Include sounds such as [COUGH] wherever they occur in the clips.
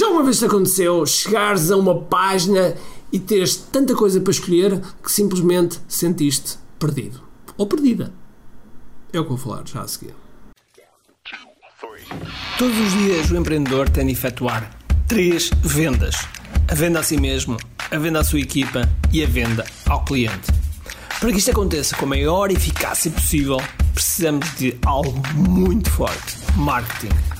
Já uma vez te aconteceu chegares a uma página e teres tanta coisa para escolher que simplesmente sentiste perdido ou perdida? É o que vou falar já a seguir. Todos os dias o empreendedor tem de efetuar três vendas: a venda a si mesmo, a venda à sua equipa e a venda ao cliente. Para que isto aconteça com a maior eficácia possível, precisamos de algo muito forte: marketing.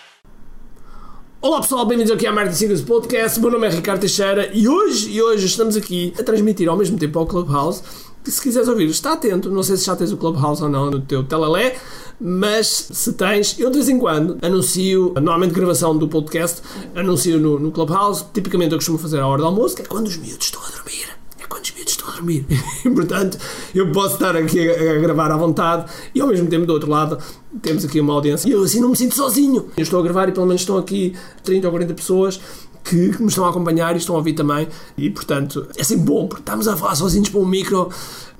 Olá pessoal, bem-vindos aqui ao Marketing Secrets Podcast. Meu nome é Ricardo Teixeira e hoje, e hoje estamos aqui a transmitir ao mesmo tempo ao Clubhouse. Se quiseres ouvir, está atento. Não sei se já tens o Clubhouse ou não no teu telalé mas se tens, eu de vez em quando anuncio, normalmente gravação do podcast, anuncio no, no Clubhouse, tipicamente eu costumo fazer à hora do almoço, que é quando os miúdos estão a dormir. É quando os miúdos estão a dormir. [LAUGHS] Portanto, eu posso estar aqui a, a, gravar à vontade e ao mesmo tempo do outro lado temos aqui uma audiência. E eu assim não me sinto sozinho. Eu estou a gravar e pelo menos estão aqui 30 ou 40 pessoas que me estão a acompanhar e estão a ouvir também. E, portanto, é sempre bom, porque estamos a falar sozinhos para um micro.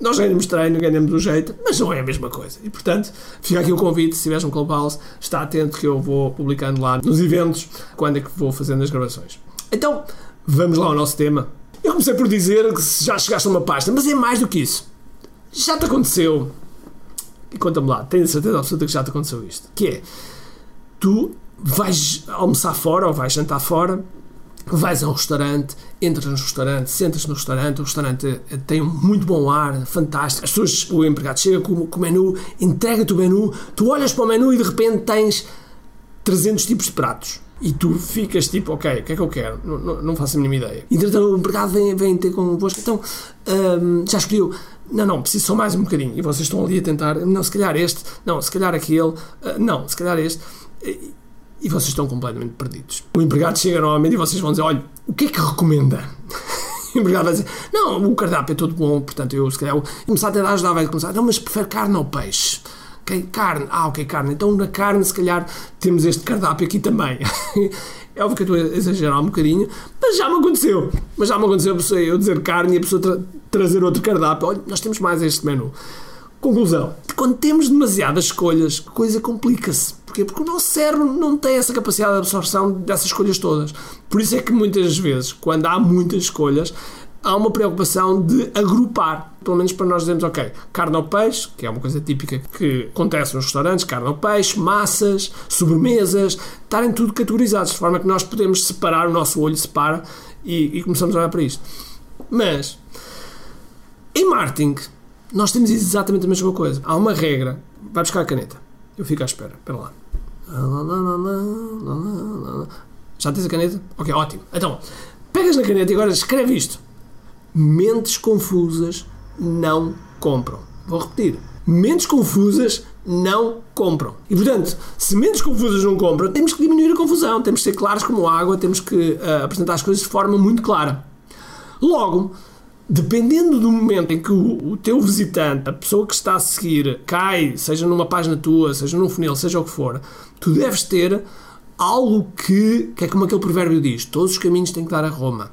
Nós ganhamos treino, ganhamos o jeito, mas não é a mesma coisa. E, portanto, fica aqui o convite, se tiveres um Clubhouse, está atento que eu vou publicando lá nos eventos quando é que vou fazendo as gravações. Então, vamos lá ao nosso tema. Eu comecei por dizer que já chegaste a uma página, mas é mais do que isso. Já te aconteceu, e conta-me lá, tenho certeza absoluta que já te aconteceu isto, que é, tu vais almoçar fora ou vais jantar fora vais a um restaurante, entras no restaurante, sentas no restaurante, o restaurante tem um muito bom ar, fantástico. As pessoas, o empregado chega com, com o menu, entrega-te o menu, tu olhas para o menu e de repente tens 300 tipos de pratos. E tu ficas tipo, ok, o que é que eu quero? Não, não, não faço a mínima ideia. Entretanto, o empregado vem, vem ter convosco, então hum, já escolheu. Não, não, preciso só mais um bocadinho. E vocês estão ali a tentar, não, se calhar este, não, se calhar aquele, uh, não, se calhar este e vocês estão completamente perdidos. O empregado chega novamente e vocês vão dizer: olha, o que é que recomenda? [LAUGHS] o empregado vai dizer: não, o cardápio é todo bom, portanto eu se calhar começar a tentar ajudar, vai começar, não, mas prefere carne ou peixe? Ok, carne, ah, ok, carne. Então na carne, se calhar, temos este cardápio aqui também. [LAUGHS] é óbvio que eu estou a exagerar um bocadinho, mas já me aconteceu. Mas já me aconteceu eu dizer carne e a pessoa tra trazer outro cardápio. Olha, nós temos mais este menu. Conclusão: quando temos demasiadas escolhas, a coisa complica-se. Porquê? Porque o nosso cérebro não tem essa capacidade de absorção dessas escolhas todas. Por isso é que muitas vezes, quando há muitas escolhas, há uma preocupação de agrupar. Pelo menos para nós dizermos, ok, carne ou peixe, que é uma coisa típica que acontece nos restaurantes, carne ou peixe, massas, sobremesas, estarem tudo categorizados, de forma que nós podemos separar, o nosso olho separa e, e começamos a olhar para isto. Mas, em marketing, nós temos exatamente a mesma coisa. Há uma regra. Vai buscar a caneta. Eu fico à espera. Espera lá. Já tens a caneta? Ok, ótimo. Então, pegas na caneta e agora escreve isto. Mentes confusas não compram. Vou repetir. Mentes confusas não compram. E portanto, se mentes confusas não compram, temos que diminuir a confusão, temos que ser claros como água, temos que uh, apresentar as coisas de forma muito clara. Logo, dependendo do momento em que o, o, teu visitante, a pessoa que está a seguir, cai, seja numa página tua, seja num funil, seja o que for, tu deves ter algo que, que é como aquele provérbio diz: todos os caminhos têm que dar a Roma.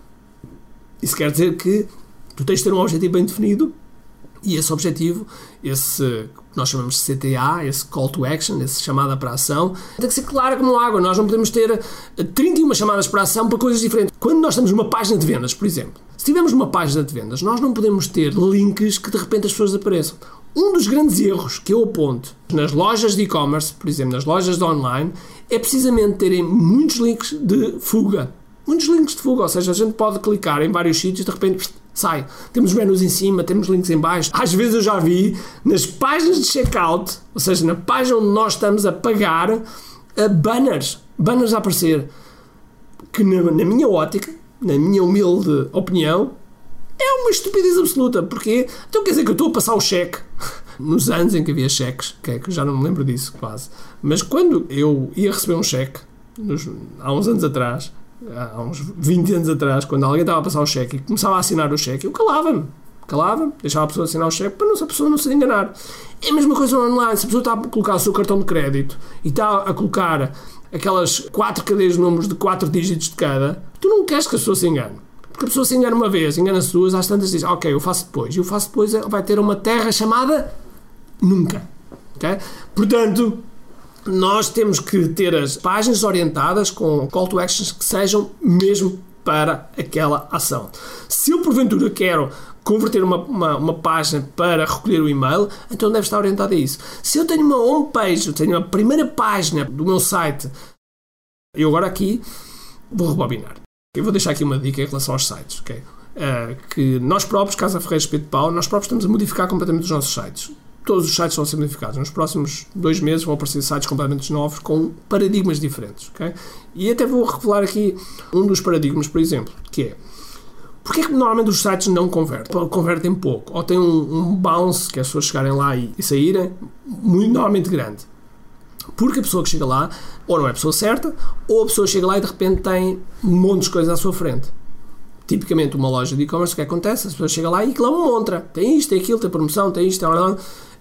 Isso quer dizer que tu tens de ter um objetivo bem definido e esse objetivo, esse nós chamamos de CTA, esse call to action, esse chamada para ação, tem que ser claro como água. Nós não podemos ter 31 chamadas para a ação para coisas diferentes. Quando nós temos uma página de vendas, por exemplo, se tivermos uma página de vendas, nós não podemos ter links que de repente as pessoas apareçam. Um dos grandes erros que eu aponto nas lojas de e-commerce, por exemplo, nas lojas de online, é precisamente terem muitos links de fuga. Muitos links de fuga, ou seja, a gente pode clicar em vários sítios e de repente sai. Temos menus em cima, temos links em baixo. Às vezes eu já vi nas páginas de checkout, ou seja, na página onde nós estamos a pagar, banners, banners a aparecer. Que na, na minha ótica na minha humilde opinião, é uma estupidez absoluta. Porque então quer dizer que eu estou a passar o cheque [LAUGHS] nos anos em que havia cheques, que é que já não me lembro disso quase. Mas quando eu ia receber um cheque, nos, há uns anos atrás, há uns 20 anos atrás, quando alguém estava a passar o cheque e começava a assinar o cheque, eu calava-me. Calava-me, deixava a pessoa assinar o cheque para não, a pessoa não se enganar. É a mesma coisa online. Se a pessoa está a colocar o seu cartão de crédito e está a colocar aquelas quatro cadeias de números de quatro dígitos de cada, tu não queres que a pessoa se engane. Porque a pessoa se engana uma vez, engana-se duas, às tantas diz, ok, eu faço depois. E o faço depois é, vai ter uma terra chamada nunca. Okay? Portanto, nós temos que ter as páginas orientadas com call to actions que sejam mesmo para aquela ação. Se eu porventura quero converter uma, uma, uma, página para recolher o e-mail, então deve estar orientado a isso. Se eu tenho uma homepage, eu tenho a primeira página do meu site, eu agora aqui vou rebobinar. Eu vou deixar aqui uma dica em relação aos sites, ok? Uh, que nós próprios, Casa Ferreira Espírito Pau, nós próprios estamos a modificar completamente os nossos sites todos os sites vão ser modificados. Nos próximos dois meses vão aparecer sites completamente novos com paradigmas diferentes. Okay? E até vou revelar aqui um dos paradigmas, por exemplo, que é Porquê é que normalmente os sites não convertem? Convertem pouco. Ou têm um, um bounce, que é as pessoas chegarem lá e, e saírem, muito, normalmente grande. Porque a pessoa que chega lá, ou não é a pessoa certa, ou a pessoa chega lá e de repente tem um monte de coisas à sua frente. Tipicamente, uma loja de e-commerce, o que acontece? A pessoa chega lá e aquilo é uma montra. Tem isto, tem aquilo, tem promoção, tem isto, tem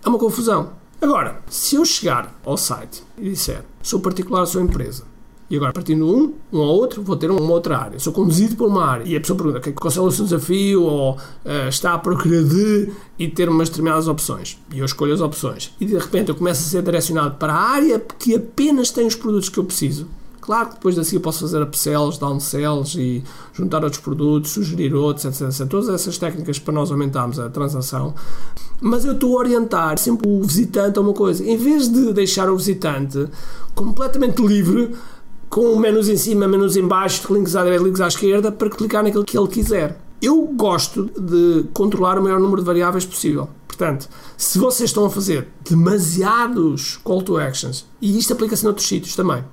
é uma confusão. Agora, se eu chegar ao site e disser sou particular, sou empresa, e agora, partindo de um, um ao outro, vou ter uma outra área. Sou conduzido por uma área. E a pessoa pergunta qual é o seu desafio ou uh, está à procura de e ter umas determinadas opções. E eu escolho as opções. E de repente eu começo a ser direcionado para a área que apenas tem os produtos que eu preciso. Claro que depois da eu posso fazer upsells, downsells e juntar outros produtos, sugerir outros, etc, etc. Todas essas técnicas para nós aumentarmos a transação. Mas eu estou a orientar sempre o visitante a uma coisa. Em vez de deixar o visitante completamente livre, com menus em cima, menus em baixo, links à direita, links à esquerda, para clicar naquilo que ele quiser. Eu gosto de controlar o maior número de variáveis possível. Portanto, se vocês estão a fazer demasiados call to actions, e isto aplica-se noutros sítios também,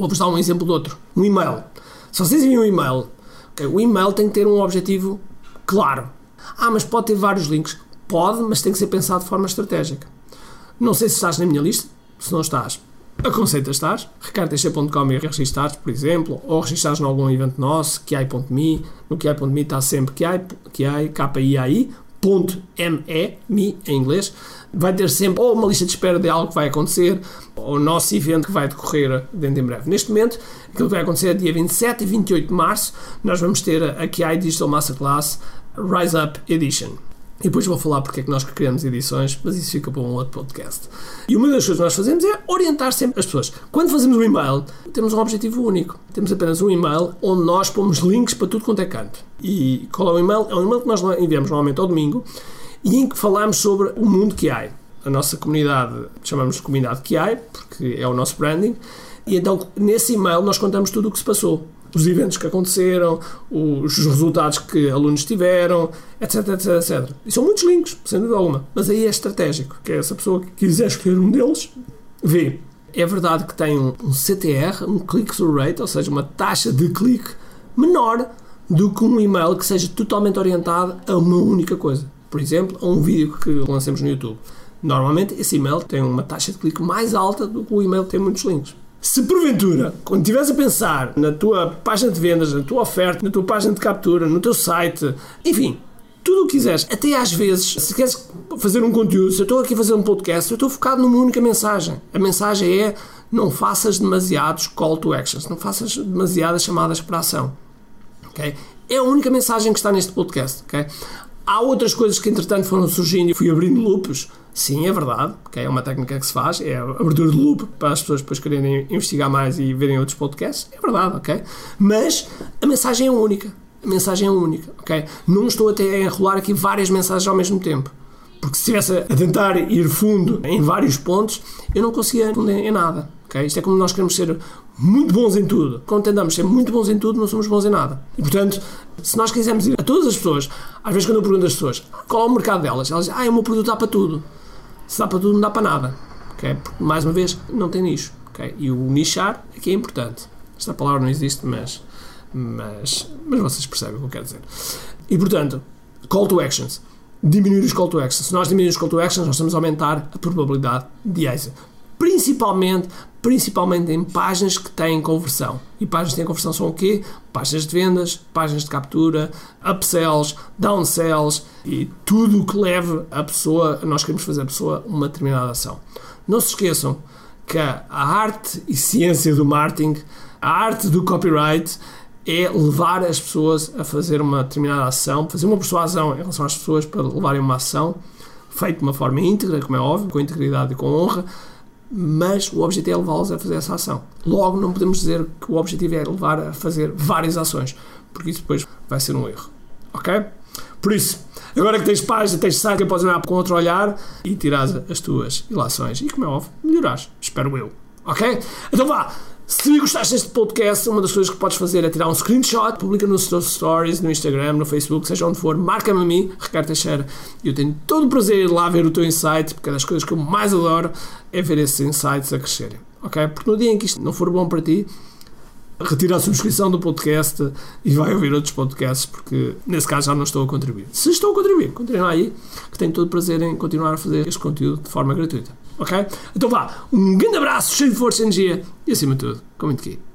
Vou-vos dar um exemplo de outro. Um e-mail. Se vocês enviam um e-mail, okay, o e-mail tem que ter um objetivo claro. Ah, mas pode ter vários links. Pode, mas tem que ser pensado de forma estratégica. Não sei se estás na minha lista. Se não estás, aconselho a estar. recardtc.com e registares, por exemplo, ou registares em algum evento nosso, kiai.me. No kiai.me está sempre kiai, K-I-A-I, .me, me em inglês, vai ter sempre ou uma lista de espera de algo que vai acontecer, ou o nosso evento que vai decorrer dentro em breve. Neste momento, aquilo que vai acontecer é dia 27 e 28 de março, nós vamos ter a QI Digital Masterclass Rise Up Edition. E depois vou falar porque é que nós criamos edições, mas isso fica para um outro podcast. E uma das coisas que nós fazemos é orientar sempre as pessoas. Quando fazemos um e-mail, temos um objetivo único. Temos apenas um e-mail onde nós pomos links para tudo quanto é canto. E qual é o e-mail? É um e-mail que nós enviamos normalmente ao domingo e em que falamos sobre o mundo que há. A nossa comunidade, chamamos de comunidade que há, porque é o nosso branding. E então, nesse e-mail, nós contamos tudo o que se passou os eventos que aconteceram, os resultados que alunos tiveram, etc, etc, etc. E são muitos links, sem dúvida alguma. Mas aí é estratégico, que é essa pessoa que quiser escolher um deles, vê. É verdade que tem um, CTR, um click-through rate, ou seja, uma taxa de clique menor do que um e-mail que seja totalmente orientado a uma única coisa. Por exemplo, a um vídeo que lancemos no YouTube. Normalmente, esse e-mail tem uma taxa de clique mais alta do que o e-mail que tem muitos links. Se porventura, quando estiveres a pensar na tua página de vendas, na tua oferta, na tua página de captura, no teu site, enfim, tudo o que quiseres, até às vezes, se queres fazer um conteúdo, se eu estou aqui a fazer um podcast, eu estou focado numa única mensagem. A mensagem é: não faças demasiados call to actions, não faças demasiadas chamadas para ação. Okay? É a única mensagem que está neste podcast. Okay? Há outras coisas que entretanto foram surgindo e fui abrindo loops Sim, é verdade, que é uma técnica que se faz, é abertura de loop para as pessoas depois quererem investigar mais e verem outros podcasts, é verdade, ok? Mas a mensagem é única, a mensagem é única, ok? Não estou até a enrolar aqui várias mensagens ao mesmo tempo, porque se estivesse a tentar ir fundo em vários pontos, eu não conseguia responder em nada, ok? Isto é como nós queremos ser muito bons em tudo. Quando tentamos ser muito bons em tudo, não somos bons em nada. E portanto, se nós quisermos ir a todas as pessoas, às vezes quando eu pergunto às pessoas qual é o mercado delas, elas dizem, ah, o meu produto dá para tudo se dá para tudo, não dá para nada. Okay? Porque, mais uma vez, não tem nicho. Okay? E o nichar aqui é importante. Esta palavra não existe, mas, mas, mas vocês percebem o que eu quero dizer. E, portanto, call to actions. Diminuir os call to actions. Se nós diminuirmos os call to actions, nós estamos a aumentar a probabilidade de êxito. Principalmente, principalmente em páginas que têm conversão. E páginas que têm conversão são o quê? Páginas de vendas, páginas de captura, upsells, downsells e tudo o que leve a pessoa, nós queremos fazer a pessoa uma determinada ação. Não se esqueçam que a arte e ciência do marketing, a arte do copyright é levar as pessoas a fazer uma determinada ação, fazer uma persuasão em relação às pessoas para levarem uma ação feita de uma forma íntegra, como é óbvio, com integridade e com honra, mas o objetivo é levá-los a fazer essa ação. Logo, não podemos dizer que o objetivo é levar a fazer várias ações, porque isso depois vai ser um erro. Ok? Por isso, agora que tens página, tens site, podes olhar com outro olhar e tirar as tuas ilações. E como é óbvio, melhorar, espero eu. Ok? Então vá! Se gostaste deste podcast, uma das coisas que podes fazer é tirar um screenshot, publica nos teus stories, no Instagram, no Facebook, seja onde for, marca-me a mim, Ricardo Teixeira. E eu tenho todo o prazer ir lá ver o teu insight, porque é das coisas que eu mais adoro é ver esses insights a crescerem. Ok? Porque no dia em que isto não for bom para ti, retira a subscrição do podcast e vai ouvir outros podcasts, porque nesse caso já não estou a contribuir. Se estou a contribuir, continua aí, que tenho todo o prazer em continuar a fazer este conteúdo de forma gratuita. Ok? Então vá, um grande abraço, cheio de força e energia e acima de tudo, comente aqui.